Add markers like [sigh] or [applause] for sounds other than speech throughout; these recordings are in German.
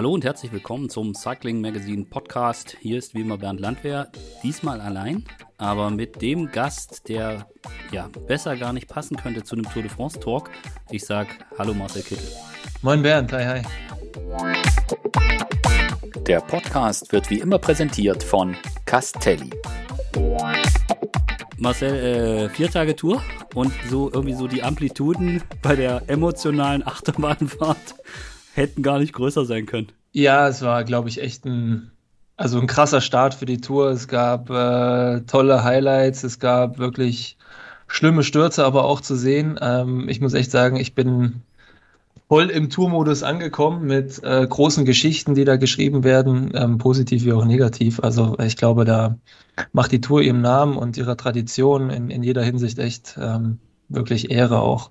Hallo und herzlich willkommen zum Cycling Magazine Podcast. Hier ist wie immer Bernd Landwehr, diesmal allein, aber mit dem Gast, der ja besser gar nicht passen könnte zu einem Tour de France Talk. Ich sag Hallo Marcel Kittel. Moin Bernd, hi hi. Der Podcast wird wie immer präsentiert von Castelli. Marcel, äh, vier Tage Tour und so irgendwie so die Amplituden bei der emotionalen Achterbahnfahrt hätten gar nicht größer sein können. Ja, es war, glaube ich, echt ein, also ein krasser Start für die Tour. Es gab äh, tolle Highlights, es gab wirklich schlimme Stürze, aber auch zu sehen. Ähm, ich muss echt sagen, ich bin voll im Tourmodus angekommen mit äh, großen Geschichten, die da geschrieben werden, ähm, positiv wie auch negativ. Also ich glaube, da macht die Tour ihrem Namen und ihrer Tradition in, in jeder Hinsicht echt ähm, wirklich Ehre auch.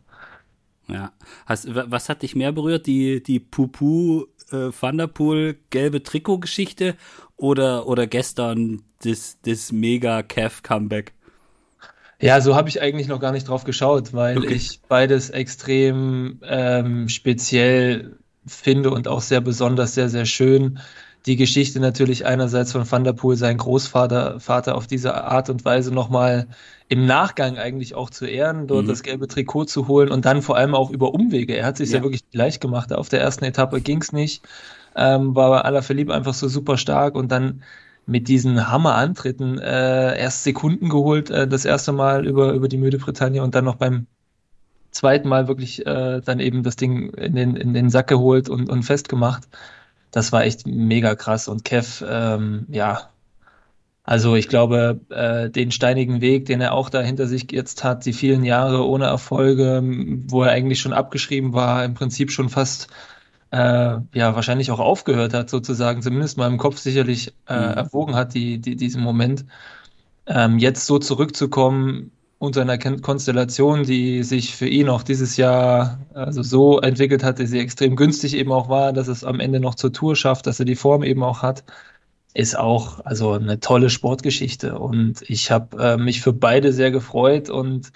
Ja. Hast, was hat dich mehr berührt? Die, die Pupu äh, Thunderpool gelbe Trikot-Geschichte oder, oder gestern das, das mega Kev Comeback? Ja, so habe ich eigentlich noch gar nicht drauf geschaut, weil okay. ich beides extrem ähm, speziell finde und auch sehr besonders, sehr, sehr schön. Die Geschichte natürlich einerseits von Van der Poel, sein Großvater, Vater auf diese Art und Weise nochmal im Nachgang eigentlich auch zu ehren, dort mhm. das gelbe Trikot zu holen und dann vor allem auch über Umwege. Er hat sich ja, ja wirklich leicht gemacht. Auf der ersten Etappe ging es nicht, ähm, war Alaphilippe einfach so super stark und dann mit diesen Hammer-Antritten äh, erst Sekunden geholt, äh, das erste Mal über, über die Müde Bretagne und dann noch beim zweiten Mal wirklich äh, dann eben das Ding in den, in den Sack geholt und, und festgemacht. Das war echt mega krass. Und Kev, ähm, ja, also ich glaube, äh, den steinigen Weg, den er auch da hinter sich jetzt hat, die vielen Jahre ohne Erfolge, wo er eigentlich schon abgeschrieben war, im Prinzip schon fast äh, ja wahrscheinlich auch aufgehört hat, sozusagen, zumindest mal im Kopf sicherlich äh, mhm. erwogen hat, die, die, diesen Moment. Ähm, jetzt so zurückzukommen unter einer Konstellation, die sich für ihn auch dieses Jahr also so entwickelt hat, dass sie extrem günstig eben auch war, dass es am Ende noch zur Tour schafft, dass er die Form eben auch hat, ist auch also eine tolle Sportgeschichte. Und ich habe äh, mich für beide sehr gefreut und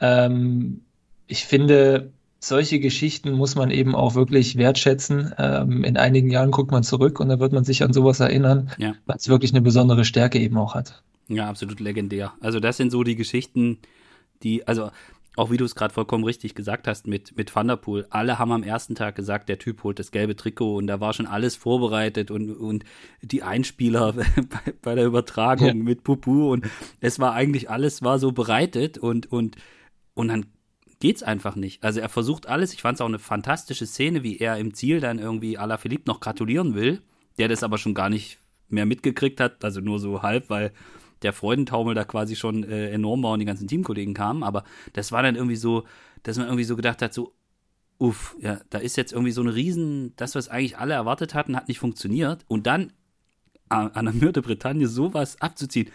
ähm, ich finde, solche Geschichten muss man eben auch wirklich wertschätzen. Ähm, in einigen Jahren guckt man zurück und da wird man sich an sowas erinnern, ja. weil es wirklich eine besondere Stärke eben auch hat. Ja, absolut legendär. Also das sind so die Geschichten, die, also auch wie du es gerade vollkommen richtig gesagt hast mit, mit Thunderpool, alle haben am ersten Tag gesagt, der Typ holt das gelbe Trikot und da war schon alles vorbereitet und, und die Einspieler [laughs] bei, bei der Übertragung ja. mit Pupu und es war eigentlich alles war so bereitet und, und, und dann geht's einfach nicht. Also er versucht alles. Ich fand es auch eine fantastische Szene, wie er im Ziel dann irgendwie Ala Philippe noch gratulieren will, der das aber schon gar nicht mehr mitgekriegt hat, also nur so halb, weil der Freudentaumel da quasi schon äh, enorm war und die ganzen Teamkollegen kamen. Aber das war dann irgendwie so, dass man irgendwie so gedacht hat, so, uff, ja, da ist jetzt irgendwie so ein Riesen, das, was eigentlich alle erwartet hatten, hat nicht funktioniert. Und dann an der Mürde Bretagne sowas abzuziehen.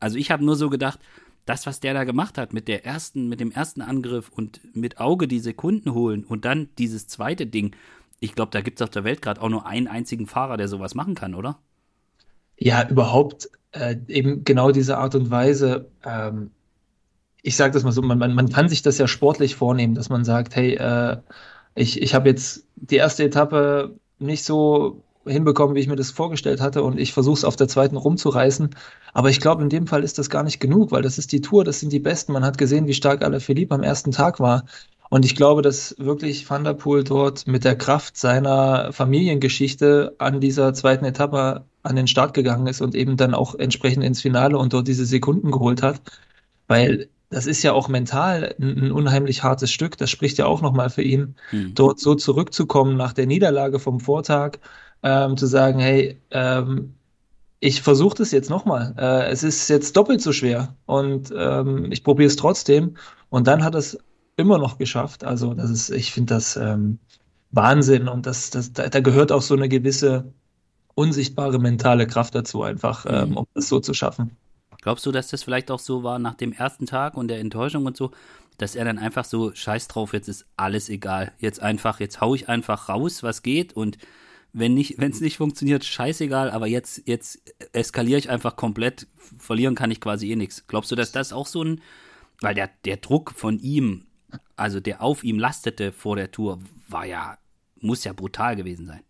Also ich habe nur so gedacht, das, was der da gemacht hat mit der ersten, mit dem ersten Angriff und mit Auge die Sekunden holen und dann dieses zweite Ding, ich glaube, da gibt es auf der Welt gerade auch nur einen einzigen Fahrer, der sowas machen kann, oder? Ja, überhaupt äh, eben genau diese Art und Weise. Ähm, ich sage das mal so, man, man, man kann sich das ja sportlich vornehmen, dass man sagt, hey, äh, ich, ich habe jetzt die erste Etappe nicht so hinbekommen, wie ich mir das vorgestellt hatte und ich versuche es auf der zweiten rumzureißen. Aber ich glaube, in dem Fall ist das gar nicht genug, weil das ist die Tour, das sind die Besten. Man hat gesehen, wie stark Alaphilippe am ersten Tag war. Und ich glaube, dass wirklich Van der Poel dort mit der Kraft seiner Familiengeschichte an dieser zweiten Etappe an den Start gegangen ist und eben dann auch entsprechend ins Finale und dort diese Sekunden geholt hat. Weil das ist ja auch mental ein, ein unheimlich hartes Stück. Das spricht ja auch nochmal für ihn, mhm. dort so zurückzukommen nach der Niederlage vom Vortag, ähm, zu sagen, hey, ähm, ich versuche das jetzt nochmal. Äh, es ist jetzt doppelt so schwer und ähm, ich probiere es trotzdem. Und dann hat es immer noch geschafft. Also das ist, ich finde das ähm, Wahnsinn und das, das, da, da, gehört auch so eine gewisse unsichtbare mentale Kraft dazu, einfach, mhm. ähm, um das so zu schaffen. Glaubst du, dass das vielleicht auch so war nach dem ersten Tag und der Enttäuschung und so, dass er dann einfach so, scheiß drauf, jetzt ist alles egal. Jetzt einfach, jetzt hau ich einfach raus, was geht und wenn nicht, wenn es nicht funktioniert, scheißegal, aber jetzt, jetzt eskaliere ich einfach komplett, verlieren kann ich quasi eh nichts. Glaubst du, dass das auch so ein, weil der, der Druck von ihm also der auf ihm lastete vor der Tour, war ja, muss ja brutal gewesen sein.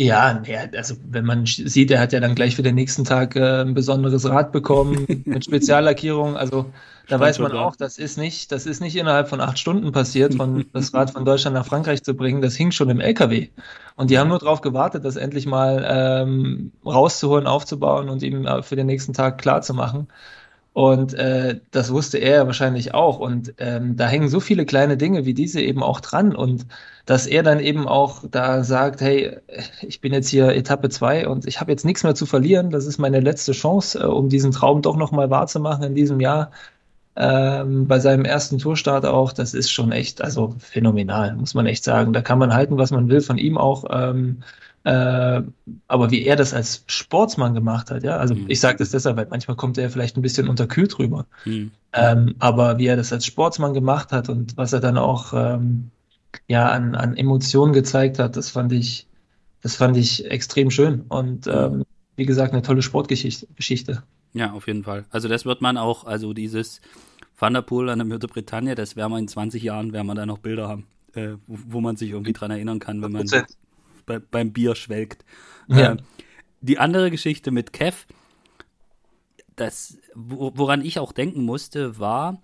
Ja, nee, also wenn man sieht, er hat ja dann gleich für den nächsten Tag äh, ein besonderes Rad bekommen [laughs] mit Speziallackierung. Also da Stand weiß man auch, das ist nicht, das ist nicht innerhalb von acht Stunden passiert, von [laughs] das Rad von Deutschland nach Frankreich zu bringen. Das hing schon im LKW. Und die haben nur darauf gewartet, das endlich mal ähm, rauszuholen, aufzubauen und ihm äh, für den nächsten Tag klar zu machen. Und äh, das wusste er wahrscheinlich auch. Und ähm, da hängen so viele kleine Dinge wie diese eben auch dran. Und dass er dann eben auch da sagt, hey, ich bin jetzt hier Etappe zwei und ich habe jetzt nichts mehr zu verlieren. Das ist meine letzte Chance, äh, um diesen Traum doch nochmal wahrzumachen in diesem Jahr. Ähm, bei seinem ersten Tourstart auch, das ist schon echt, also phänomenal, muss man echt sagen. Da kann man halten, was man will von ihm auch. Ähm, äh, aber wie er das als Sportsmann gemacht hat, ja, also mhm. ich sage das deshalb, weil manchmal kommt er vielleicht ein bisschen unterkühlt rüber. Mhm. Ähm, aber wie er das als Sportsmann gemacht hat und was er dann auch ähm, ja an, an Emotionen gezeigt hat, das fand ich, das fand ich extrem schön. Und ähm, wie gesagt, eine tolle Sportgeschichte. Geschichte. Ja, auf jeden Fall. Also das wird man auch, also dieses Thunderpool an der Mürte Bretagne, das werden wir in 20 Jahren, werden wir da noch Bilder haben, äh, wo, wo, man sich irgendwie dran erinnern kann, wenn man bei, beim Bier schwelgt. Ja. Äh, die andere Geschichte mit Kev, das, woran ich auch denken musste, war,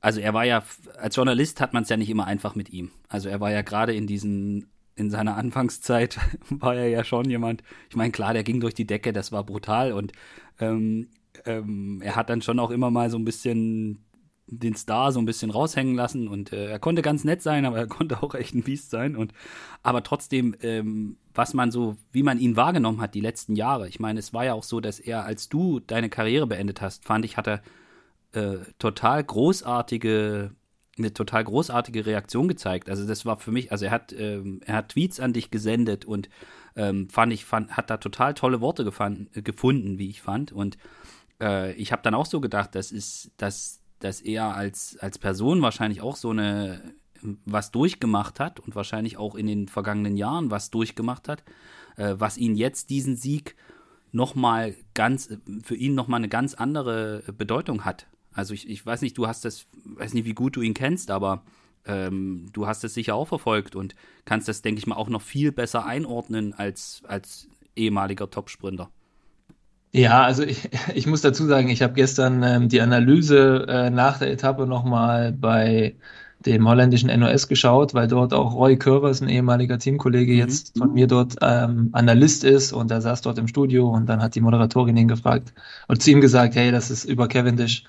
also er war ja, als Journalist hat man es ja nicht immer einfach mit ihm. Also er war ja gerade in diesen, in seiner Anfangszeit [laughs] war er ja schon jemand, ich meine, klar, der ging durch die Decke, das war brutal und ähm, ähm, er hat dann schon auch immer mal so ein bisschen den Star so ein bisschen raushängen lassen und äh, er konnte ganz nett sein, aber er [laughs] konnte auch echt ein Biest sein und aber trotzdem, ähm, was man so, wie man ihn wahrgenommen hat die letzten Jahre. Ich meine, es war ja auch so, dass er, als du deine Karriere beendet hast, fand ich, hat er äh, total großartige eine total großartige Reaktion gezeigt. Also das war für mich, also er hat, ähm, er hat Tweets an dich gesendet und ähm, fand ich, fand, hat da total tolle Worte gefand, gefunden, wie ich fand. Und äh, ich habe dann auch so gedacht, das ist, dass dass er als, als Person wahrscheinlich auch so eine was durchgemacht hat und wahrscheinlich auch in den vergangenen Jahren was durchgemacht hat, äh, was ihn jetzt diesen Sieg nochmal ganz, für ihn nochmal eine ganz andere Bedeutung hat. Also ich, ich weiß nicht, du hast das, weiß nicht, wie gut du ihn kennst, aber ähm, du hast es sicher auch verfolgt und kannst das, denke ich mal, auch noch viel besser einordnen als, als ehemaliger Topsprinter. Ja, also ich, [laughs] ich muss dazu sagen, ich habe gestern ähm, die Analyse äh, nach der Etappe nochmal bei dem holländischen NOS geschaut, weil dort auch Roy Körvers, ein ehemaliger Teamkollege, mhm. jetzt von mir dort ähm, Analyst ist und er saß dort im Studio und dann hat die Moderatorin ihn gefragt und zu ihm gesagt, hey, das ist über Cavendish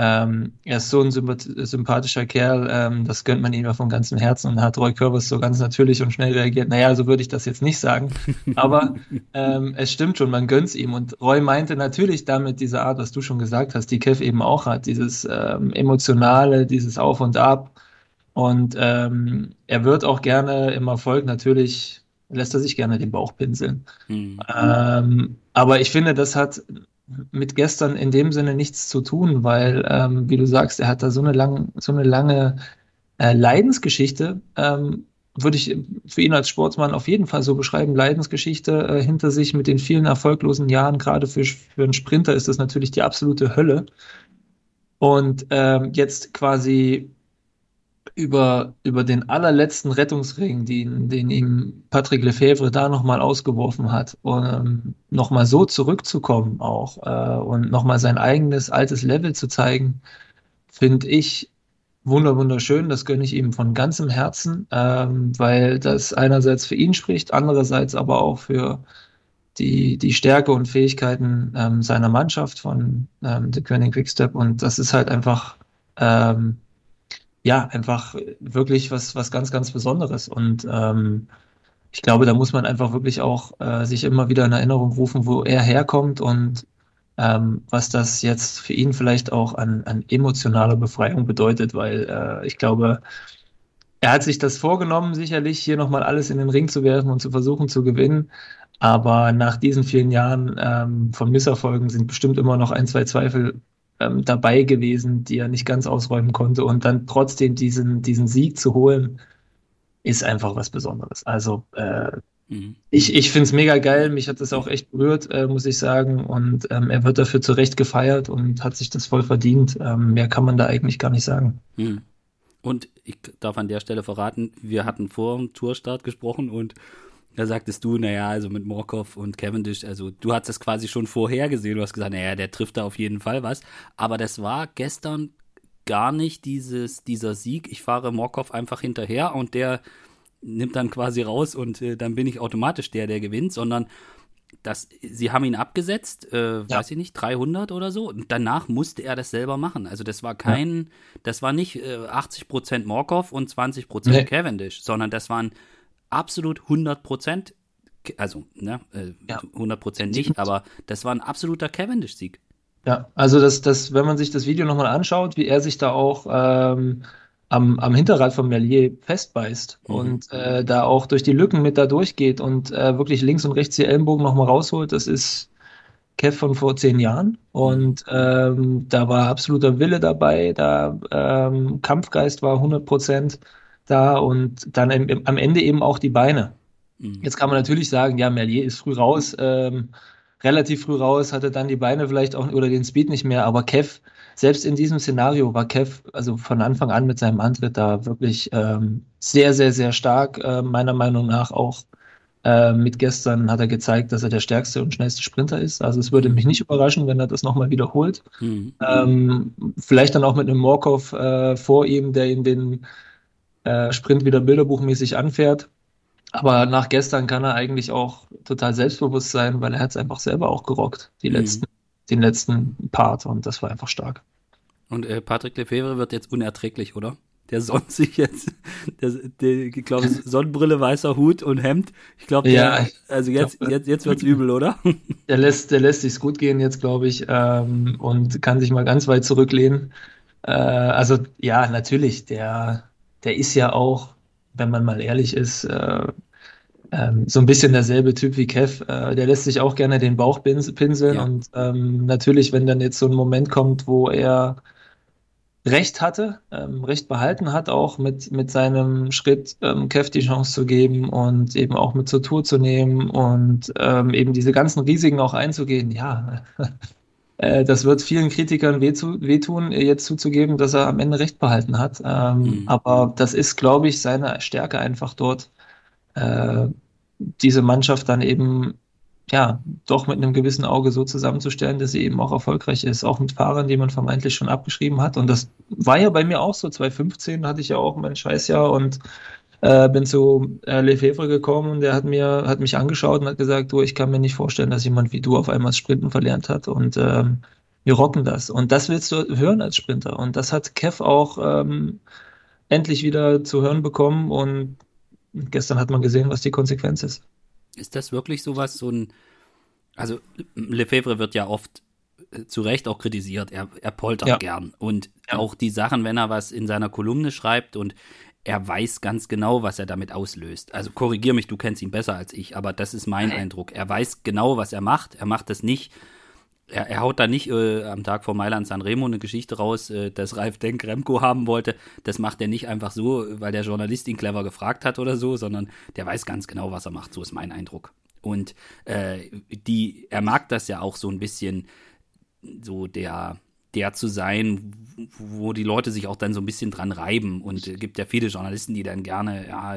ähm, er ist so ein sympathischer Kerl, ähm, das gönnt man ihm ja von ganzem Herzen und hat Roy Curvis so ganz natürlich und schnell reagiert. Naja, so würde ich das jetzt nicht sagen, [laughs] aber ähm, es stimmt schon, man gönnt ihm. Und Roy meinte natürlich damit diese Art, was du schon gesagt hast, die Kev eben auch hat, dieses ähm, emotionale, dieses Auf und Ab. Und ähm, er wird auch gerne im Erfolg natürlich lässt er sich gerne den Bauch pinseln. Mhm. Ähm, aber ich finde, das hat mit gestern in dem Sinne nichts zu tun, weil, ähm, wie du sagst, er hat da so eine, lang, so eine lange äh, Leidensgeschichte, ähm, würde ich für ihn als Sportsmann auf jeden Fall so beschreiben, Leidensgeschichte äh, hinter sich mit den vielen erfolglosen Jahren, gerade für, für einen Sprinter ist das natürlich die absolute Hölle. Und ähm, jetzt quasi über, über den allerletzten Rettungsring, den, den ihm Patrick Lefebvre da nochmal ausgeworfen hat, um nochmal so zurückzukommen auch äh, und nochmal sein eigenes altes Level zu zeigen, finde ich wunder wunderschön. Das gönne ich ihm von ganzem Herzen, ähm, weil das einerseits für ihn spricht, andererseits aber auch für die, die Stärke und Fähigkeiten ähm, seiner Mannschaft von ähm, The König Quickstep und das ist halt einfach ähm, ja, einfach wirklich was, was ganz, ganz Besonderes. Und ähm, ich glaube, da muss man einfach wirklich auch äh, sich immer wieder in Erinnerung rufen, wo er herkommt und ähm, was das jetzt für ihn vielleicht auch an, an emotionaler Befreiung bedeutet, weil äh, ich glaube, er hat sich das vorgenommen, sicherlich hier nochmal alles in den Ring zu werfen und zu versuchen zu gewinnen. Aber nach diesen vielen Jahren ähm, von Misserfolgen sind bestimmt immer noch ein, zwei Zweifel ähm, dabei gewesen, die er nicht ganz ausräumen konnte. Und dann trotzdem diesen, diesen Sieg zu holen, ist einfach was Besonderes. Also äh, mhm. ich, ich finde es mega geil. Mich hat das auch echt berührt, äh, muss ich sagen. Und ähm, er wird dafür zu Recht gefeiert und hat sich das voll verdient. Ähm, mehr kann man da eigentlich gar nicht sagen. Mhm. Und ich darf an der Stelle verraten, wir hatten vor dem Tourstart gesprochen und Da sagtest du, naja, also mit Morkov und Cavendish, also du hast das quasi schon vorher gesehen. Du hast gesagt, naja, der trifft da auf jeden Fall was. Aber das war gestern gar nicht dieses, dieser Sieg. Ich fahre Morkov einfach hinterher und der nimmt dann quasi raus und äh, dann bin ich automatisch der, der gewinnt, sondern das, sie haben ihn abgesetzt, äh, ja. weiß ich nicht, 300 oder so. Und danach musste er das selber machen. Also das war kein, ja. das war nicht äh, 80 Prozent Morkov und 20 Prozent nee. Cavendish, sondern das waren absolut 100 Prozent, also ne, äh, ja. 100 Prozent nicht, aber das war ein absoluter Cavendish-Sieg. Ja, also das, das, wenn man sich das Video nochmal anschaut, wie er sich da auch ähm, am, am Hinterrad von Merlier festbeißt mhm. und äh, da auch durch die Lücken mit da durchgeht und äh, wirklich links und rechts die Ellenbogen nochmal rausholt, das ist Kev von vor zehn Jahren. Und ähm, da war absoluter Wille dabei, da ähm, Kampfgeist war 100 Prozent da und dann im, am Ende eben auch die Beine. Mhm. Jetzt kann man natürlich sagen, ja, Merlier ist früh raus, ähm, relativ früh raus, hatte dann die Beine vielleicht auch oder den Speed nicht mehr, aber Kev selbst in diesem Szenario war Kev also von Anfang an mit seinem Antritt da wirklich ähm, sehr, sehr, sehr stark. Äh, meiner Meinung nach auch äh, mit gestern hat er gezeigt, dass er der stärkste und schnellste Sprinter ist. Also es würde mich nicht überraschen, wenn er das nochmal wiederholt. Mhm. Ähm, vielleicht dann auch mit einem Morkov äh, vor ihm, der ihn den äh, Sprint wieder bilderbuchmäßig anfährt. Aber nach gestern kann er eigentlich auch total selbstbewusst sein, weil er hat es einfach selber auch gerockt, die mhm. letzten den letzten Part und das war einfach stark. Und äh, Patrick Lefebvre wird jetzt unerträglich, oder? Der sonnt [laughs] sich jetzt, der, der, ich glaube, Sonnenbrille, weißer Hut und Hemd. Ich glaube, ja, also jetzt, glaub, jetzt, jetzt wird's übel, oder? [laughs] Der lässt, der lässt sich's gut gehen jetzt, glaube ich, ähm, und kann sich mal ganz weit zurücklehnen. Äh, also ja, natürlich, der, der ist ja auch, wenn man mal ehrlich ist, äh, ähm, so ein bisschen derselbe Typ wie Kev. Äh, der lässt sich auch gerne den Bauch pinseln. Ja. Und ähm, natürlich, wenn dann jetzt so ein Moment kommt, wo er Recht hatte, ähm, Recht behalten hat, auch mit, mit seinem Schritt, ähm, Kev die Chance zu geben und eben auch mit zur Tour zu nehmen und ähm, eben diese ganzen Risiken auch einzugehen, ja. [laughs] äh, das wird vielen Kritikern wehzu, wehtun, jetzt zuzugeben, dass er am Ende Recht behalten hat. Ähm, mhm. Aber das ist, glaube ich, seine Stärke einfach dort, äh, diese Mannschaft dann eben ja doch mit einem gewissen Auge so zusammenzustellen, dass sie eben auch erfolgreich ist, auch mit Fahrern, die man vermeintlich schon abgeschrieben hat. Und das war ja bei mir auch so. 2015 hatte ich ja auch mein Scheißjahr und äh, bin zu äh, Lefebvre gekommen und der hat mir hat mich angeschaut und hat gesagt, du, ich kann mir nicht vorstellen, dass jemand wie du auf einmal Sprinten verlernt hat und ähm, wir rocken das. Und das willst du hören als Sprinter. Und das hat Kev auch ähm, endlich wieder zu hören bekommen und gestern hat man gesehen, was die Konsequenz ist. Ist das wirklich sowas, so ein, also Lefebvre wird ja oft äh, zu Recht auch kritisiert, er, er poltert ja. gern und ja. auch die Sachen, wenn er was in seiner Kolumne schreibt und er weiß ganz genau, was er damit auslöst. Also korrigier mich, du kennst ihn besser als ich, aber das ist mein Eindruck. Er weiß genau, was er macht. Er macht das nicht, er, er haut da nicht äh, am Tag vor Mailand Sanremo eine Geschichte raus, äh, dass Ralf Denk Remco haben wollte. Das macht er nicht einfach so, weil der Journalist ihn clever gefragt hat oder so, sondern der weiß ganz genau, was er macht. So ist mein Eindruck. Und äh, die, er mag das ja auch so ein bisschen, so der, der zu sein, wo die Leute sich auch dann so ein bisschen dran reiben. Und es gibt ja viele Journalisten, die dann gerne, ja,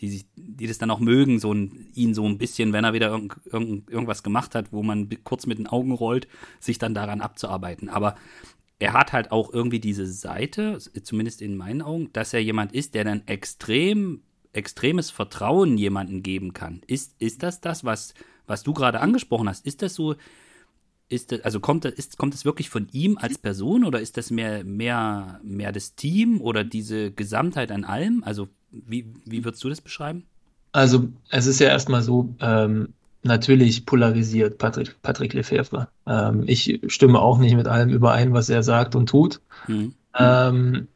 die, sich, die das dann auch mögen, so ein, ihn so ein bisschen, wenn er wieder irgend, irgend, irgendwas gemacht hat, wo man kurz mit den Augen rollt, sich dann daran abzuarbeiten. Aber er hat halt auch irgendwie diese Seite, zumindest in meinen Augen, dass er jemand ist, der dann extrem, extremes Vertrauen jemanden geben kann. Ist, ist das das, was, was du gerade angesprochen hast? Ist das so, ist das, also kommt das, ist, kommt das wirklich von ihm als Person oder ist das mehr, mehr, mehr das Team oder diese Gesamtheit an allem? Also, wie, wie würdest du das beschreiben? Also, es ist ja erstmal so, ähm, natürlich polarisiert Patrick, Patrick Lefebvre. Ähm, ich stimme auch nicht mit allem überein, was er sagt und tut. Mhm. Ähm,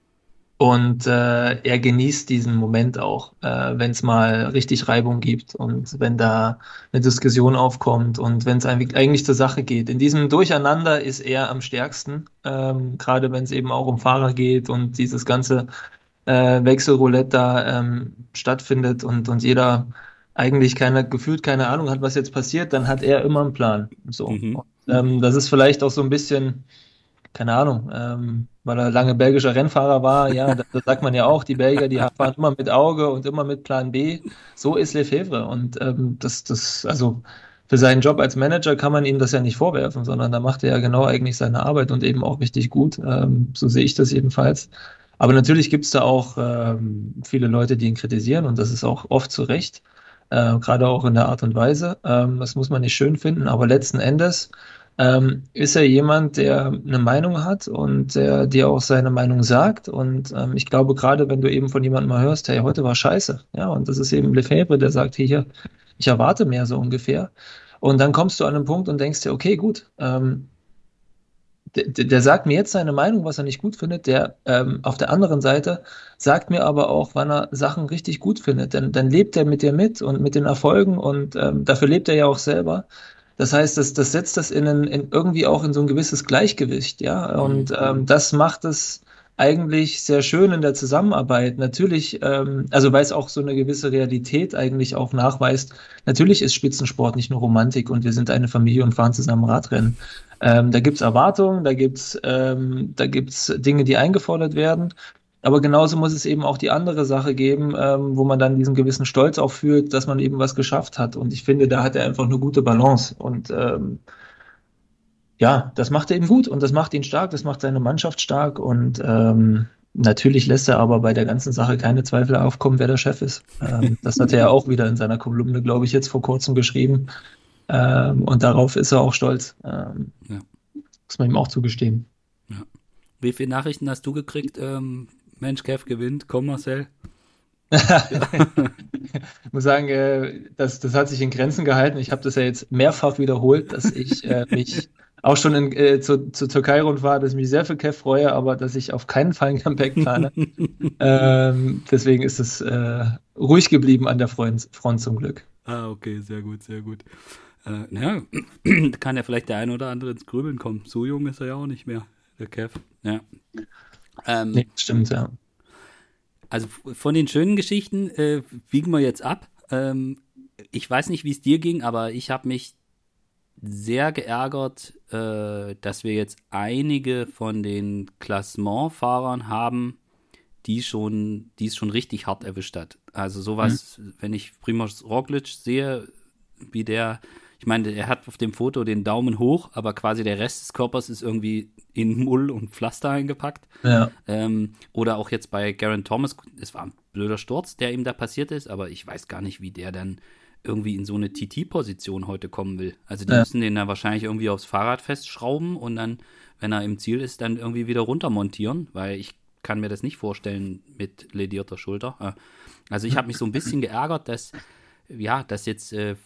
und äh, er genießt diesen Moment auch, äh, wenn es mal richtig Reibung gibt und wenn da eine Diskussion aufkommt und wenn es eigentlich zur Sache geht. In diesem Durcheinander ist er am stärksten, ähm, gerade wenn es eben auch um Fahrer geht und dieses ganze äh, Wechselroulette da ähm, stattfindet und, und jeder eigentlich keine, gefühlt keine Ahnung hat, was jetzt passiert, dann hat er immer einen Plan. So. Mhm. Und, ähm, das ist vielleicht auch so ein bisschen keine Ahnung, ähm, weil er lange belgischer Rennfahrer war, ja, da, da sagt man ja auch, die Belgier, die fahren immer mit Auge und immer mit Plan B. So ist Lefebvre und ähm, das, das, also für seinen Job als Manager kann man ihm das ja nicht vorwerfen, sondern da macht er ja genau eigentlich seine Arbeit und eben auch richtig gut. Ähm, so sehe ich das jedenfalls. Aber natürlich gibt es da auch ähm, viele Leute, die ihn kritisieren und das ist auch oft zu Recht, äh, gerade auch in der Art und Weise. Ähm, das muss man nicht schön finden, aber letzten Endes ähm, ist er jemand, der eine Meinung hat und der dir auch seine Meinung sagt. Und ähm, ich glaube, gerade wenn du eben von jemandem mal hörst, hey, heute war scheiße, ja, und das ist eben Lefebvre, der sagt, hier, ich erwarte mehr so ungefähr. Und dann kommst du an einen Punkt und denkst dir, okay, gut, ähm, der, der, sagt mir jetzt seine Meinung, was er nicht gut findet. Der ähm, auf der anderen Seite sagt mir aber auch, wann er Sachen richtig gut findet. Denn dann lebt er mit dir mit und mit den Erfolgen und ähm, dafür lebt er ja auch selber. Das heißt, das, das setzt das in, in irgendwie auch in so ein gewisses Gleichgewicht, ja. Und mhm. ähm, das macht es eigentlich sehr schön in der Zusammenarbeit. Natürlich, ähm, also weil es auch so eine gewisse Realität eigentlich auch nachweist. Natürlich ist Spitzensport nicht nur Romantik und wir sind eine Familie und fahren zusammen Radrennen. Ähm, da gibt's Erwartungen, da gibt's ähm, da gibt's Dinge, die eingefordert werden. Aber genauso muss es eben auch die andere Sache geben, ähm, wo man dann diesen gewissen Stolz auch fühlt, dass man eben was geschafft hat. Und ich finde, da hat er einfach eine gute Balance. Und ähm, ja, das macht er eben gut und das macht ihn stark, das macht seine Mannschaft stark und ähm, natürlich lässt er aber bei der ganzen Sache keine Zweifel aufkommen, wer der Chef ist. Ähm, das hat er ja auch wieder in seiner Kolumne, glaube ich, jetzt vor kurzem geschrieben. Ähm, und darauf ist er auch stolz. Ähm, ja. Muss man ihm auch zugestehen. Ja. Wie viele Nachrichten hast du gekriegt? Mensch, Kev gewinnt, komm Marcel. ich muss sagen, äh, das, das hat sich in Grenzen gehalten. Ich habe das ja jetzt mehrfach wiederholt, dass ich äh, mich auch schon in, äh, zu, zur Türkei-Rundfahrt, dass ich mich sehr für Kev freue, aber dass ich auf keinen Fall ein Comeback plane. [laughs] ähm, deswegen ist es äh, ruhig geblieben an der Front, Front zum Glück. Ah, okay, sehr gut, sehr gut. Äh, ja, [clears throat] kann ja vielleicht der eine oder andere ins Grübeln kommen. So jung ist er ja auch nicht mehr, der Kev. Ja. Ähm, nee, stimmt, ja. Also von den schönen Geschichten äh, biegen wir jetzt ab. Ähm, ich weiß nicht, wie es dir ging, aber ich habe mich sehr geärgert, äh, dass wir jetzt einige von den Klassementfahrern haben, die schon, die es schon richtig hart erwischt hat. Also sowas, mhm. wenn ich Primoz Roglic sehe, wie der, ich meine, er hat auf dem Foto den Daumen hoch, aber quasi der Rest des Körpers ist irgendwie in Mull und Pflaster eingepackt. Ja. Ähm, oder auch jetzt bei Garen Thomas, es war ein blöder Sturz, der ihm da passiert ist, aber ich weiß gar nicht, wie der dann irgendwie in so eine TT-Position heute kommen will. Also die ja. müssen den da wahrscheinlich irgendwie aufs Fahrrad festschrauben und dann, wenn er im Ziel ist, dann irgendwie wieder runtermontieren, weil ich kann mir das nicht vorstellen mit ledierter Schulter. Also ich habe mich so ein bisschen geärgert, dass, ja, dass jetzt, äh,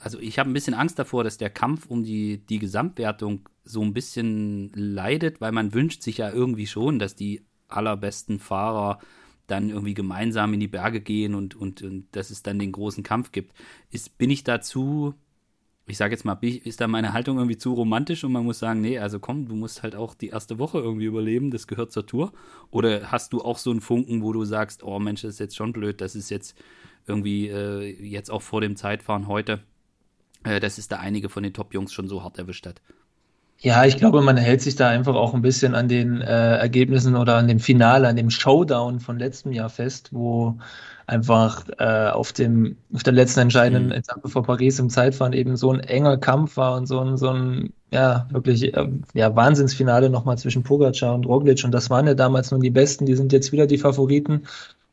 also ich habe ein bisschen Angst davor, dass der Kampf um die, die Gesamtwertung so ein bisschen leidet, weil man wünscht sich ja irgendwie schon, dass die allerbesten Fahrer dann irgendwie gemeinsam in die Berge gehen und, und, und dass es dann den großen Kampf gibt. Ist, bin ich dazu, ich sage jetzt mal, ist da meine Haltung irgendwie zu romantisch und man muss sagen, nee, also komm, du musst halt auch die erste Woche irgendwie überleben, das gehört zur Tour. Oder hast du auch so einen Funken, wo du sagst, oh Mensch, das ist jetzt schon blöd, das ist jetzt irgendwie äh, jetzt auch vor dem Zeitfahren heute, äh, dass es da einige von den Top-Jungs schon so hart erwischt hat. Ja, ich glaube, man hält sich da einfach auch ein bisschen an den äh, Ergebnissen oder an dem Finale, an dem Showdown von letztem Jahr fest, wo einfach äh, auf dem auf der letzten entscheidenden mhm. Etappe vor Paris im Zeitfahren eben so ein enger Kampf war und so ein so ein ja wirklich äh, ja Wahnsinnsfinale nochmal zwischen Pogacar und Roglic und das waren ja damals nun die Besten, die sind jetzt wieder die Favoriten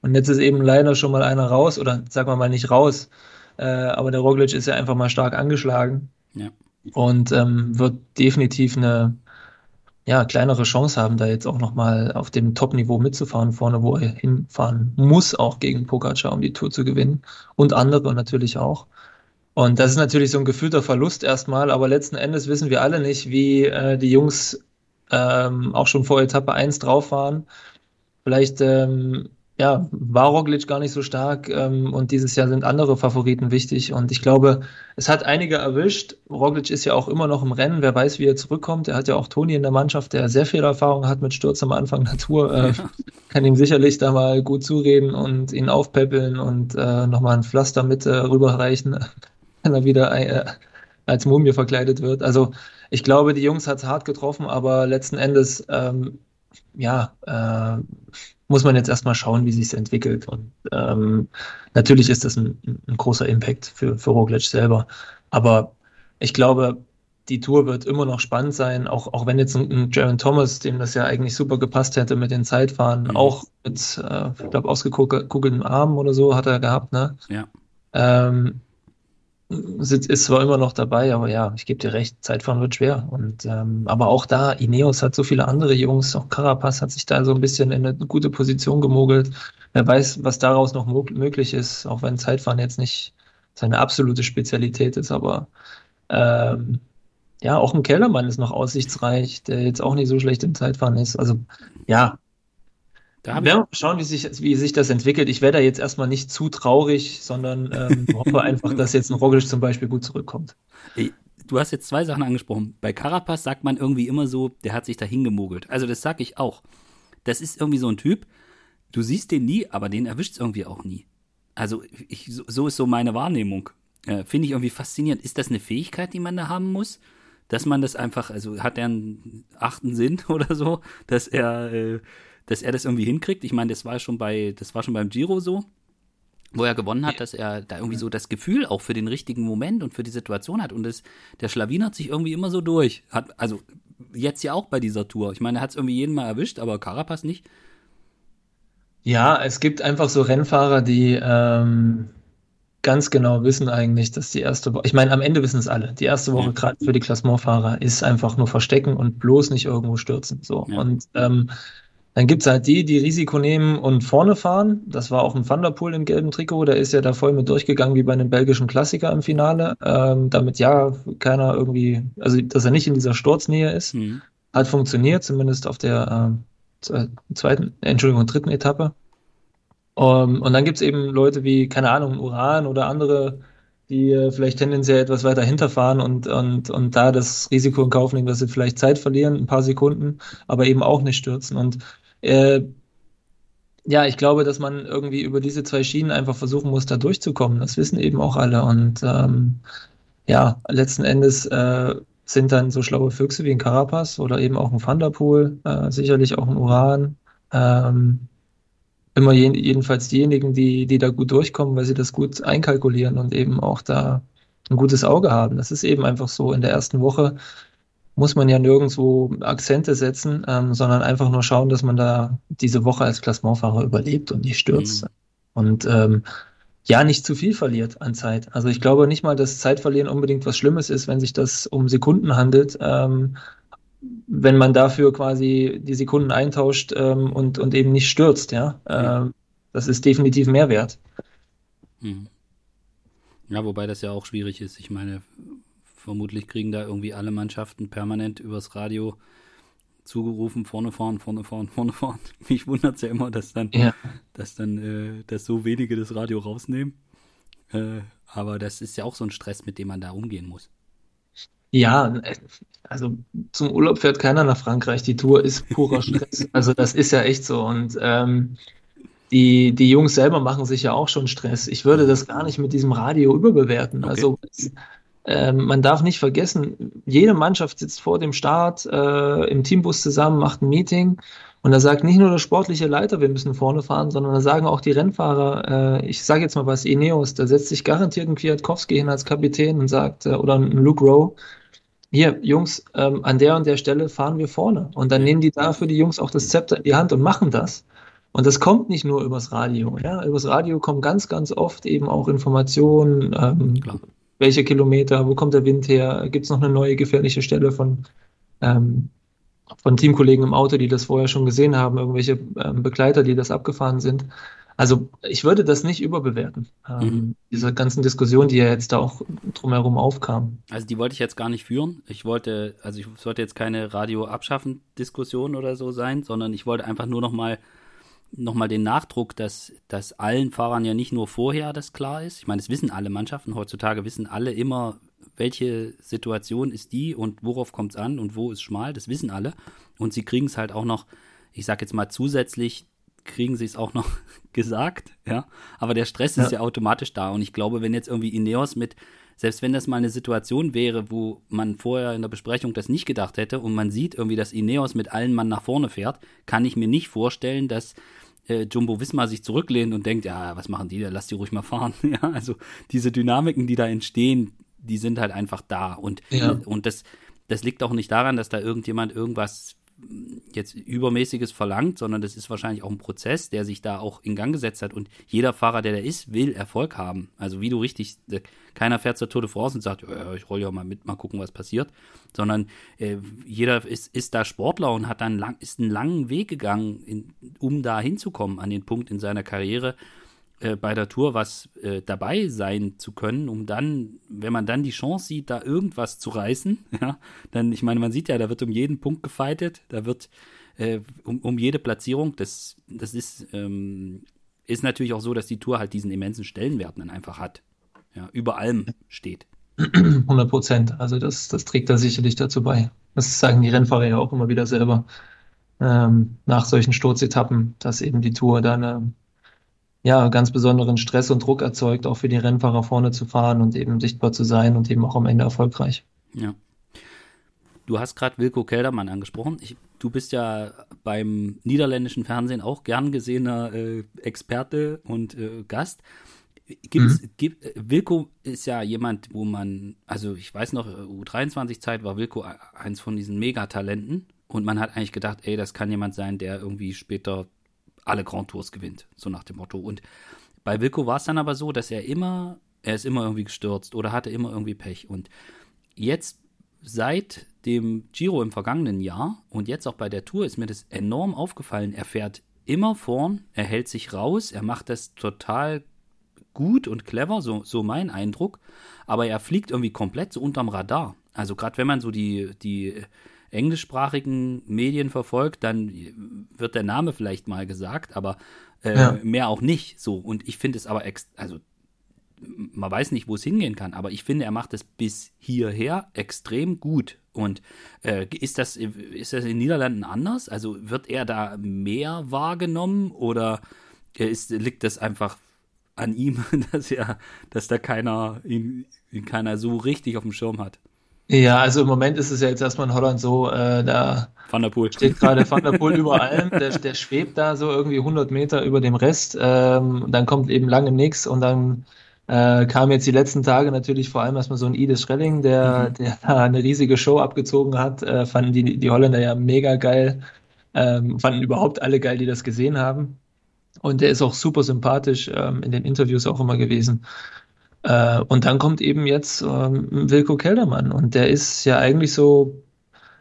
und jetzt ist eben leider schon mal einer raus oder sagen wir mal nicht raus, äh, aber der Roglic ist ja einfach mal stark angeschlagen. Ja und ähm, wird definitiv eine ja, kleinere Chance haben, da jetzt auch nochmal auf dem Top-Niveau mitzufahren, vorne, wo er hinfahren muss, auch gegen Pogacar, um die Tour zu gewinnen. Und andere natürlich auch. Und das ist natürlich so ein gefühlter Verlust erstmal, aber letzten Endes wissen wir alle nicht, wie äh, die Jungs ähm, auch schon vor Etappe 1 drauf waren. Vielleicht ähm, ja, war Roglic gar nicht so stark ähm, und dieses Jahr sind andere Favoriten wichtig und ich glaube, es hat einige erwischt. Roglic ist ja auch immer noch im Rennen, wer weiß, wie er zurückkommt. Er hat ja auch Toni in der Mannschaft, der sehr viel Erfahrung hat mit Sturz am Anfang der Tour, äh, kann ihm sicherlich da mal gut zureden und ihn aufpäppeln und äh, nochmal ein Pflaster mit äh, rüberreichen, [laughs] wenn er wieder äh, als Mumie verkleidet wird. Also ich glaube, die Jungs hat es hart getroffen, aber letzten Endes, ähm, ja, äh, muss man jetzt erstmal schauen, wie sich es entwickelt. Und ähm, natürlich ist das ein, ein, großer Impact für, für Roglic selber. Aber ich glaube, die Tour wird immer noch spannend sein, auch, auch wenn jetzt ein, ein Jaron Thomas, dem das ja eigentlich super gepasst hätte mit den Zeitfahren, mhm. auch mit, äh, ich glaube, ausgekugelten Armen oder so hat er gehabt, ne? Ja. Ähm, ist zwar immer noch dabei, aber ja, ich gebe dir recht, Zeitfahren wird schwer. Und ähm, aber auch da, Ineos hat so viele andere Jungs, auch Carapaz hat sich da so ein bisschen in eine gute Position gemogelt. Wer weiß, was daraus noch möglich ist, auch wenn Zeitfahren jetzt nicht seine absolute Spezialität ist, aber ähm, ja, auch ein Kellermann ist noch aussichtsreich, der jetzt auch nicht so schlecht im Zeitfahren ist. Also ja, da haben wir schauen, wie sich, wie sich das entwickelt. Ich werde da jetzt erstmal nicht zu traurig, sondern ähm, [laughs] hoffe einfach, dass jetzt ein Roglic zum Beispiel gut zurückkommt. Du hast jetzt zwei Sachen angesprochen. Bei Carapaz sagt man irgendwie immer so, der hat sich da hingemogelt. Also das sag ich auch. Das ist irgendwie so ein Typ, du siehst den nie, aber den erwischt es irgendwie auch nie. Also ich, so ist so meine Wahrnehmung. Äh, Finde ich irgendwie faszinierend. Ist das eine Fähigkeit, die man da haben muss? Dass man das einfach, also hat er einen achten Sinn [laughs] oder so, dass er äh, dass er das irgendwie hinkriegt. Ich meine, das war schon bei, das war schon beim Giro so, wo er gewonnen hat, dass er da irgendwie so das Gefühl auch für den richtigen Moment und für die Situation hat. Und das, der schlawinert sich irgendwie immer so durch. Hat, also jetzt ja auch bei dieser Tour. Ich meine, er hat es irgendwie jeden Mal erwischt, aber Carapaz nicht. Ja, es gibt einfach so Rennfahrer, die ähm, ganz genau wissen eigentlich, dass die erste Woche, ich meine, am Ende wissen es alle, die erste Woche ja. gerade für die Klassementfahrer ist einfach nur verstecken und bloß nicht irgendwo stürzen. So. Ja. Und ähm, dann gibt es halt die, die Risiko nehmen und vorne fahren. Das war auch ein Thunderpool im gelben Trikot. Der ist ja da voll mit durchgegangen wie bei einem belgischen Klassiker im Finale. Ähm, damit ja keiner irgendwie, also dass er nicht in dieser Sturznähe ist. Mhm. Hat funktioniert, zumindest auf der äh, zweiten, Entschuldigung, dritten Etappe. Um, ähm, und dann gibt es eben Leute wie, keine Ahnung, Uran oder andere, die äh, vielleicht tendenziell etwas weiter hinterfahren und, und, und da das Risiko in Kauf nehmen, dass sie vielleicht Zeit verlieren, ein paar Sekunden, aber eben auch nicht stürzen. Und äh, ja, ich glaube, dass man irgendwie über diese zwei Schienen einfach versuchen muss, da durchzukommen. Das wissen eben auch alle. Und ähm, ja, letzten Endes äh, sind dann so schlaue Füchse wie ein Carapaz oder eben auch ein Thunderpool, äh, sicherlich auch ein Uran. Ähm, immer je, jedenfalls diejenigen, die, die da gut durchkommen, weil sie das gut einkalkulieren und eben auch da ein gutes Auge haben. Das ist eben einfach so. In der ersten Woche muss man ja nirgendwo Akzente setzen, ähm, sondern einfach nur schauen, dass man da diese Woche als Klassementfahrer überlebt und nicht stürzt. Mhm. Und ähm, ja, nicht zu viel verliert an Zeit. Also ich glaube nicht mal, dass Zeitverlieren unbedingt was Schlimmes ist, wenn sich das um Sekunden handelt. Ähm, wenn man dafür quasi die Sekunden eintauscht ähm, und, und eben nicht stürzt, ja. Ähm, das ist definitiv Mehrwert. Mhm. Ja, wobei das ja auch schwierig ist. Ich meine, Vermutlich kriegen da irgendwie alle Mannschaften permanent übers Radio zugerufen, vorne fahren, vorne fahren, vorne fahren. [laughs] Mich wundert es ja immer, dass dann, ja. dass dann, äh, dass so wenige das Radio rausnehmen. Äh, aber das ist ja auch so ein Stress, mit dem man da umgehen muss. Ja, also zum Urlaub fährt keiner nach Frankreich. Die Tour ist purer Stress. [laughs] also das ist ja echt so. Und ähm, die, die Jungs selber machen sich ja auch schon Stress. Ich würde das gar nicht mit diesem Radio überbewerten. Okay. Also ähm, man darf nicht vergessen, jede Mannschaft sitzt vor dem Start äh, im Teambus zusammen, macht ein Meeting und da sagt nicht nur der sportliche Leiter, wir müssen vorne fahren, sondern da sagen auch die Rennfahrer, äh, ich sage jetzt mal was, Ineos, da setzt sich garantiert ein Kwiatkowski hin als Kapitän und sagt, äh, oder ein Luke Rowe, hier, Jungs, ähm, an der und der Stelle fahren wir vorne. Und dann nehmen die dafür die Jungs auch das Zepter in die Hand und machen das. Und das kommt nicht nur übers Radio. Ja? Übers Radio kommen ganz, ganz oft eben auch Informationen, ähm, welche Kilometer, wo kommt der Wind her, gibt es noch eine neue gefährliche Stelle von, ähm, von Teamkollegen im Auto, die das vorher schon gesehen haben, irgendwelche ähm, Begleiter, die das abgefahren sind. Also ich würde das nicht überbewerten, ähm, mhm. diese ganzen Diskussionen, die ja jetzt da auch drumherum aufkamen. Also die wollte ich jetzt gar nicht führen. Ich wollte, also ich sollte jetzt keine Radio abschaffen Diskussion oder so sein, sondern ich wollte einfach nur noch mal nochmal den Nachdruck, dass, dass allen Fahrern ja nicht nur vorher das klar ist. Ich meine, es wissen alle Mannschaften heutzutage, wissen alle immer, welche Situation ist die und worauf kommt es an und wo ist schmal, das wissen alle. Und sie kriegen es halt auch noch, ich sag jetzt mal zusätzlich kriegen sie es auch noch [laughs] gesagt, ja. Aber der Stress ja. ist ja automatisch da. Und ich glaube, wenn jetzt irgendwie Ineos mit, selbst wenn das mal eine Situation wäre, wo man vorher in der Besprechung das nicht gedacht hätte und man sieht irgendwie, dass Ineos mit allen Mann nach vorne fährt, kann ich mir nicht vorstellen, dass äh, Jumbo Wismar sich zurücklehnt und denkt, ja, was machen die da, lass die ruhig mal fahren. [laughs] ja, also diese Dynamiken, die da entstehen, die sind halt einfach da. Und, ja. und das, das liegt auch nicht daran, dass da irgendjemand irgendwas jetzt übermäßiges verlangt, sondern das ist wahrscheinlich auch ein Prozess, der sich da auch in Gang gesetzt hat. Und jeder Fahrer, der da ist, will Erfolg haben. Also wie du richtig, äh, keiner fährt zur Tour de France und sagt, ja, ich roll ja mal mit, mal gucken, was passiert. Sondern äh, jeder ist, ist da Sportler und hat dann lang, ist einen langen Weg gegangen, in, um da hinzukommen an den Punkt in seiner Karriere, äh, bei der Tour was äh, dabei sein zu können, um dann, wenn man dann die Chance sieht, da irgendwas zu reißen, [laughs] ja, dann, ich meine, man sieht ja, da wird um jeden Punkt gefeitet, da wird äh, um, um jede Platzierung, das, das ist, ähm, ist natürlich auch so, dass die Tour halt diesen immensen Stellenwert dann einfach hat, ja, über allem steht. [clears throat] 100 Prozent, also das, das trägt da sicherlich dazu bei. Das sagen die Rennfahrer ja auch immer wieder selber ähm, nach solchen Sturzetappen, dass eben die Tour da eine ja, ganz besonderen Stress und Druck erzeugt, auch für die Rennfahrer vorne zu fahren und eben sichtbar zu sein und eben auch am Ende erfolgreich. Ja. Du hast gerade Wilco Keldermann angesprochen. Ich, du bist ja beim niederländischen Fernsehen auch gern gesehener äh, Experte und äh, Gast. Gibt's, mhm. gibt, Wilco ist ja jemand, wo man, also ich weiß noch, U23-Zeit war Wilco eins von diesen Megatalenten und man hat eigentlich gedacht, ey, das kann jemand sein, der irgendwie später alle Grand Tours gewinnt, so nach dem Motto. Und bei Wilco war es dann aber so, dass er immer, er ist immer irgendwie gestürzt oder hatte immer irgendwie Pech. Und jetzt seit dem Giro im vergangenen Jahr und jetzt auch bei der Tour ist mir das enorm aufgefallen. Er fährt immer vorn, er hält sich raus, er macht das total gut und clever, so, so mein Eindruck, aber er fliegt irgendwie komplett so unterm Radar. Also gerade wenn man so die, die englischsprachigen Medien verfolgt, dann wird der Name vielleicht mal gesagt, aber äh, ja. mehr auch nicht so. Und ich finde es aber, also man weiß nicht, wo es hingehen kann, aber ich finde, er macht es bis hierher extrem gut. Und äh, ist, das, ist das in den Niederlanden anders? Also wird er da mehr wahrgenommen oder ist, liegt das einfach an ihm, [laughs] dass er, dass da keiner ihn, ihn keiner so richtig auf dem Schirm hat? Ja, also im Moment ist es ja jetzt erstmal in Holland so, äh, da Van der Poel. steht gerade Van der Poel [laughs] über allem, der, der schwebt da so irgendwie 100 Meter über dem Rest, ähm, dann kommt eben lange nichts und dann äh, kam jetzt die letzten Tage natürlich vor allem erstmal so ein Ides Schrelling, der, mhm. der da eine riesige Show abgezogen hat, äh, fanden die, die Holländer ja mega geil, ähm, fanden überhaupt alle geil, die das gesehen haben. Und der ist auch super sympathisch ähm, in den Interviews auch immer gewesen. Äh, und dann kommt eben jetzt ähm, Wilko Keldermann und der ist ja eigentlich so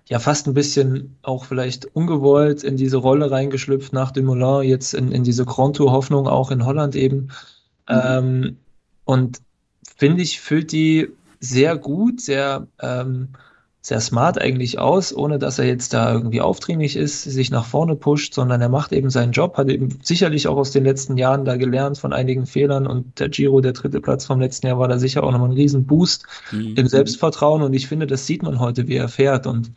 ja fast ein bisschen auch vielleicht ungewollt in diese Rolle reingeschlüpft nach Dumoulin, jetzt in, in diese Grand Tour Hoffnung auch in Holland eben. Mhm. Ähm, und finde ich, füllt die sehr gut, sehr ähm, sehr smart eigentlich aus, ohne dass er jetzt da irgendwie aufdringlich ist, sich nach vorne pusht, sondern er macht eben seinen Job, hat eben sicherlich auch aus den letzten Jahren da gelernt von einigen Fehlern und der Giro, der dritte Platz vom letzten Jahr, war da sicher auch nochmal ein Riesenboost mhm. im Selbstvertrauen und ich finde, das sieht man heute, wie er fährt und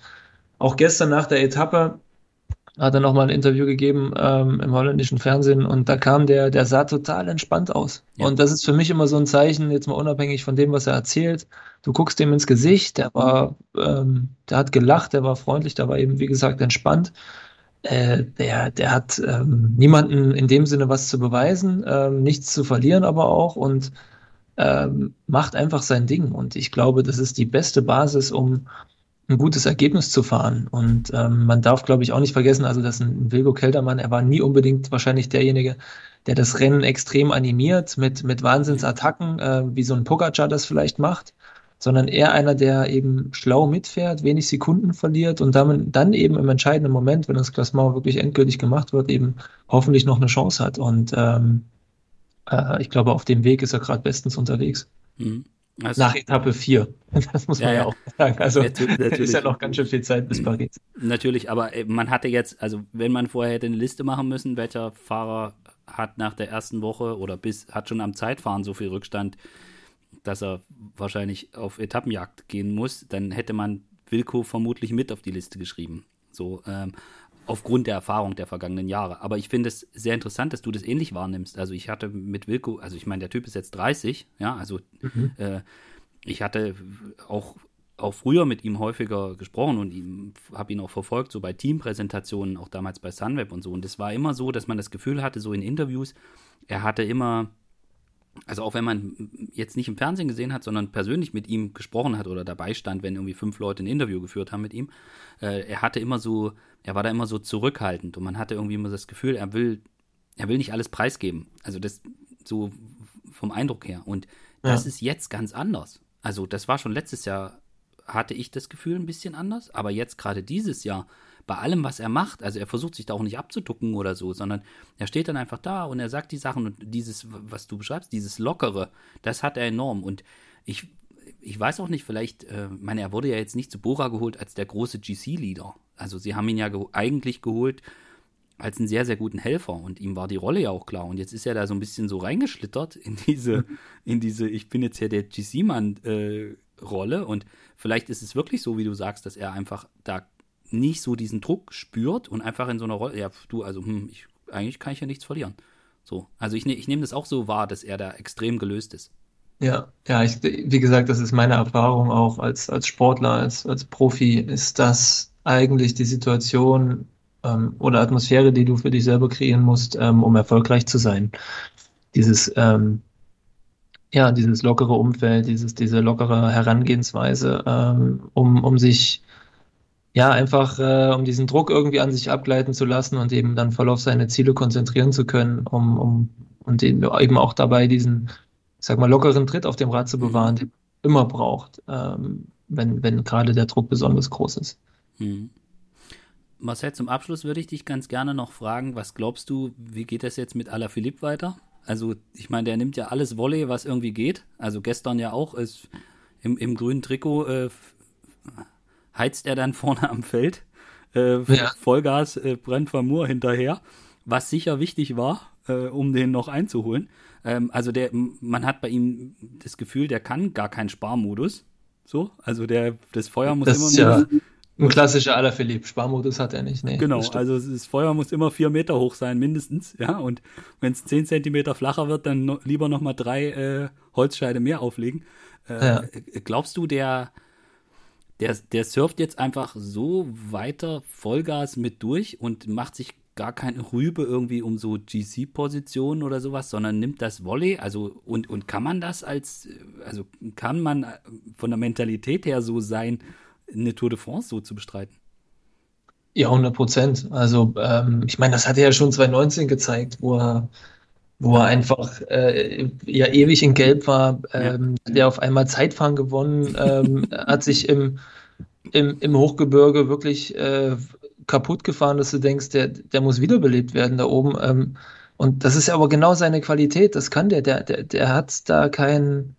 auch gestern nach der Etappe hat er nochmal ein Interview gegeben ähm, im holländischen Fernsehen und da kam der, der sah total entspannt aus. Ja. Und das ist für mich immer so ein Zeichen, jetzt mal unabhängig von dem, was er erzählt. Du guckst dem ins Gesicht, der war, ähm, der hat gelacht, der war freundlich, der war eben, wie gesagt, entspannt. Äh, der, der hat ähm, niemanden in dem Sinne was zu beweisen, ähm, nichts zu verlieren aber auch und ähm, macht einfach sein Ding. Und ich glaube, das ist die beste Basis, um ein gutes Ergebnis zu fahren. Und ähm, man darf, glaube ich, auch nicht vergessen, also dass ein Wilgo Keldermann, er war nie unbedingt wahrscheinlich derjenige, der das Rennen extrem animiert mit, mit Wahnsinnsattacken, äh, wie so ein Pogacar das vielleicht macht, sondern eher einer, der eben schlau mitfährt, wenig Sekunden verliert und dann, dann eben im entscheidenden Moment, wenn das Klassement wirklich endgültig gemacht wird, eben hoffentlich noch eine Chance hat. Und ähm, äh, ich glaube, auf dem Weg ist er gerade bestens unterwegs. Mhm. Also, Nach Etappe 4. [laughs] Das muss man ja, ja auch sagen. Also natürlich. ist ja noch ganz schön viel Zeit bis. Paris. Natürlich, aber äh, man hatte jetzt, also wenn man vorher hätte eine Liste machen müssen, welcher Fahrer hat nach der ersten Woche oder bis hat schon am Zeitfahren so viel Rückstand, dass er wahrscheinlich auf Etappenjagd gehen muss, dann hätte man Wilko vermutlich mit auf die Liste geschrieben. So, ähm, aufgrund der Erfahrung der vergangenen Jahre. Aber ich finde es sehr interessant, dass du das ähnlich wahrnimmst. Also ich hatte mit Wilko, also ich meine, der Typ ist jetzt 30, ja, also mhm. äh, ich hatte auch auch früher mit ihm häufiger gesprochen und habe ihn auch verfolgt, so bei Teampräsentationen, auch damals bei Sunweb und so. Und es war immer so, dass man das Gefühl hatte, so in Interviews, er hatte immer, also auch wenn man jetzt nicht im Fernsehen gesehen hat, sondern persönlich mit ihm gesprochen hat oder dabei stand, wenn irgendwie fünf Leute ein Interview geführt haben mit ihm, äh, er hatte immer so, er war da immer so zurückhaltend und man hatte irgendwie immer das Gefühl, er will, er will nicht alles preisgeben. Also das so vom Eindruck her. Und das ja. ist jetzt ganz anders. Also das war schon letztes Jahr, hatte ich das Gefühl ein bisschen anders, aber jetzt gerade dieses Jahr, bei allem, was er macht, also er versucht sich da auch nicht abzuducken oder so, sondern er steht dann einfach da und er sagt die Sachen und dieses, was du beschreibst, dieses Lockere, das hat er enorm. Und ich, ich weiß auch nicht, vielleicht, äh, meine, er wurde ja jetzt nicht zu Bora geholt als der große GC-Leader. Also sie haben ihn ja ge eigentlich geholt als einen sehr, sehr guten Helfer und ihm war die Rolle ja auch klar. Und jetzt ist er da so ein bisschen so reingeschlittert in diese, [laughs] in diese, ich bin jetzt ja der GC-Mann äh, Rolle und vielleicht ist es wirklich so, wie du sagst, dass er einfach da nicht so diesen Druck spürt und einfach in so einer Rolle, ja, du, also, hm, ich, eigentlich kann ich ja nichts verlieren. So. Also ich, ne, ich nehme das auch so wahr, dass er da extrem gelöst ist. Ja, ja, ich, wie gesagt, das ist meine Erfahrung auch als, als Sportler, als, als Profi, ist das eigentlich die Situation ähm, oder Atmosphäre, die du für dich selber kreieren musst, ähm, um erfolgreich zu sein. Dieses, ähm, ja, dieses lockere Umfeld, dieses, diese lockere Herangehensweise, ähm, um, um sich ja, einfach äh, um diesen Druck irgendwie an sich abgleiten zu lassen und eben dann voll auf seine Ziele konzentrieren zu können, um, um und eben auch dabei diesen, ich sag mal, lockeren Tritt auf dem Rad zu bewahren, den man immer braucht, ähm, wenn, wenn gerade der Druck besonders groß ist. Mhm. Marcel, zum Abschluss würde ich dich ganz gerne noch fragen, was glaubst du, wie geht das jetzt mit Alaphilippe weiter? Also, ich meine, der nimmt ja alles Volley, was irgendwie geht. Also gestern ja auch ist im, im grünen Trikot äh, heizt er dann [laughs] vorne am Feld. Äh, ja. Vollgas äh, brennt Moore hinterher, was sicher wichtig war, äh, um den noch einzuholen. Ähm, also der, man hat bei ihm das Gefühl, der kann gar keinen Sparmodus. So, also der, das Feuer muss das immer ist ja ein klassischer Alaphilippe. Sparmodus hat er nicht. Nee, genau, also das Feuer muss immer vier Meter hoch sein, mindestens. Ja, und wenn es zehn Zentimeter flacher wird, dann no, lieber noch mal drei äh, Holzscheide mehr auflegen. Äh, ja. Glaubst du, der der, der surft jetzt einfach so weiter Vollgas mit durch und macht sich gar keine Rübe irgendwie um so GC-Positionen oder sowas, sondern nimmt das Volley, also und, und kann man das als, also kann man von der Mentalität her so sein, eine Tour de France so zu bestreiten? Ja, 100 Prozent. Also ähm, ich meine, das hat er ja schon 2019 gezeigt, wo er, wo er einfach äh, ja ewig in Gelb war, ähm, ja. der auf einmal Zeitfahren gewonnen, ähm, hat sich im im, im Hochgebirge wirklich äh, kaputt gefahren, dass du denkst, der, der muss wiederbelebt werden da oben. Ähm, und das ist ja aber genau seine Qualität, das kann der. Der, der, der hat da keinen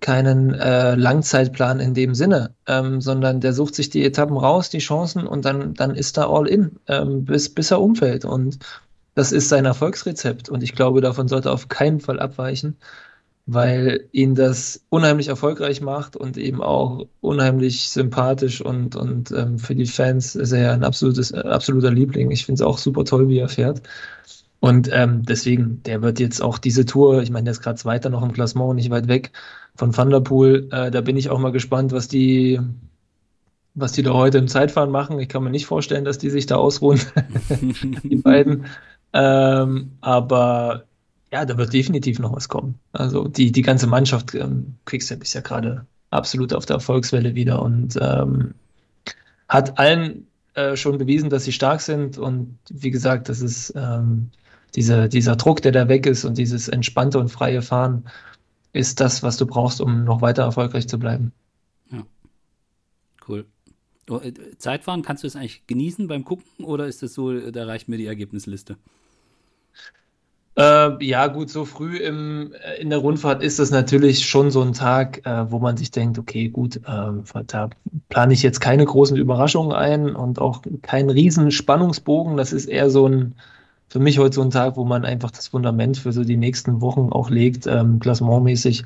keinen äh, Langzeitplan in dem Sinne, ähm, sondern der sucht sich die Etappen raus, die Chancen und dann, dann ist er all in, ähm, bis, bis er umfällt. Und das ist sein Erfolgsrezept. Und ich glaube, davon sollte er auf keinen Fall abweichen weil ihn das unheimlich erfolgreich macht und eben auch unheimlich sympathisch und, und ähm, für die Fans ist er ja ein absolutes, äh, absoluter Liebling. Ich finde es auch super toll, wie er fährt. Und ähm, deswegen, der wird jetzt auch diese Tour, ich meine, der ist gerade weiter noch im Klassement, nicht weit weg von Thunderpool. Äh, da bin ich auch mal gespannt, was die, was die da heute im Zeitfahren machen. Ich kann mir nicht vorstellen, dass die sich da ausruhen, [laughs] die beiden. Ähm, aber ja, da wird definitiv noch was kommen. Also die, die ganze Mannschaft, ähm, Quickstep ist ja gerade absolut auf der Erfolgswelle wieder und ähm, hat allen äh, schon bewiesen, dass sie stark sind. Und wie gesagt, das ist ähm, dieser, dieser Druck, der da weg ist und dieses entspannte und freie Fahren, ist das, was du brauchst, um noch weiter erfolgreich zu bleiben. Ja. Cool. Oh, äh, Zeitfahren, kannst du es eigentlich genießen beim Gucken oder ist es so, da reicht mir die Ergebnisliste? Äh, ja, gut, so früh im, äh, in der Rundfahrt ist das natürlich schon so ein Tag, äh, wo man sich denkt, okay, gut, äh, da plane ich jetzt keine großen Überraschungen ein und auch keinen riesen Spannungsbogen. Das ist eher so ein, für mich heute so ein Tag, wo man einfach das Fundament für so die nächsten Wochen auch legt, ähm, klassementmäßig.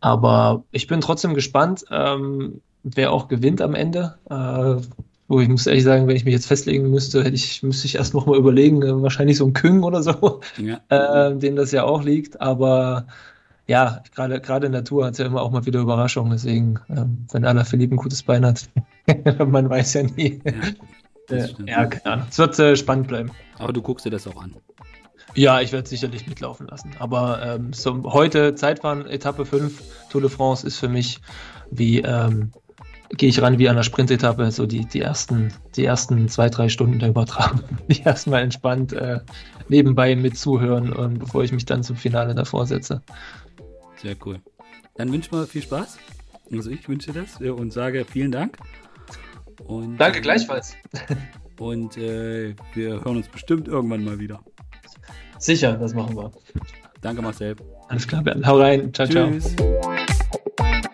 Aber ich bin trotzdem gespannt, ähm, wer auch gewinnt am Ende. Äh, wo ich muss ehrlich sagen, wenn ich mich jetzt festlegen müsste, hätte ich, müsste ich erst noch mal überlegen, äh, wahrscheinlich so ein Küng [laughs] oder so, ja. äh, dem das ja auch liegt. Aber ja, gerade gerade in der Tour hat es ja immer auch mal wieder Überraschungen. Deswegen, ähm, wenn Ala Philippe ein gutes Bein hat, [laughs] man weiß ja nie. Ja, äh, ja keine Ahnung. Es wird äh, spannend bleiben. Aber du guckst dir das auch an. Ja, ich werde sicherlich mitlaufen lassen. Aber ähm, so heute Zeitfahren, Etappe 5, Tour de France ist für mich wie ähm, gehe ich ran wie an der Sprintetappe, so die, die, ersten, die ersten zwei, drei Stunden der Übertragung. [laughs] Die erstmal entspannt äh, nebenbei mitzuhören, und bevor ich mich dann zum Finale davor setze. Sehr cool. Dann wünsche ich mal viel Spaß. Also ich wünsche das und sage vielen Dank. Und, Danke gleichfalls. [laughs] Und äh, wir hören uns bestimmt irgendwann mal wieder. Sicher, das machen wir. Danke Marcel. Alles klar, Bernd. Hau rein. Ciao, Tschüss. ciao.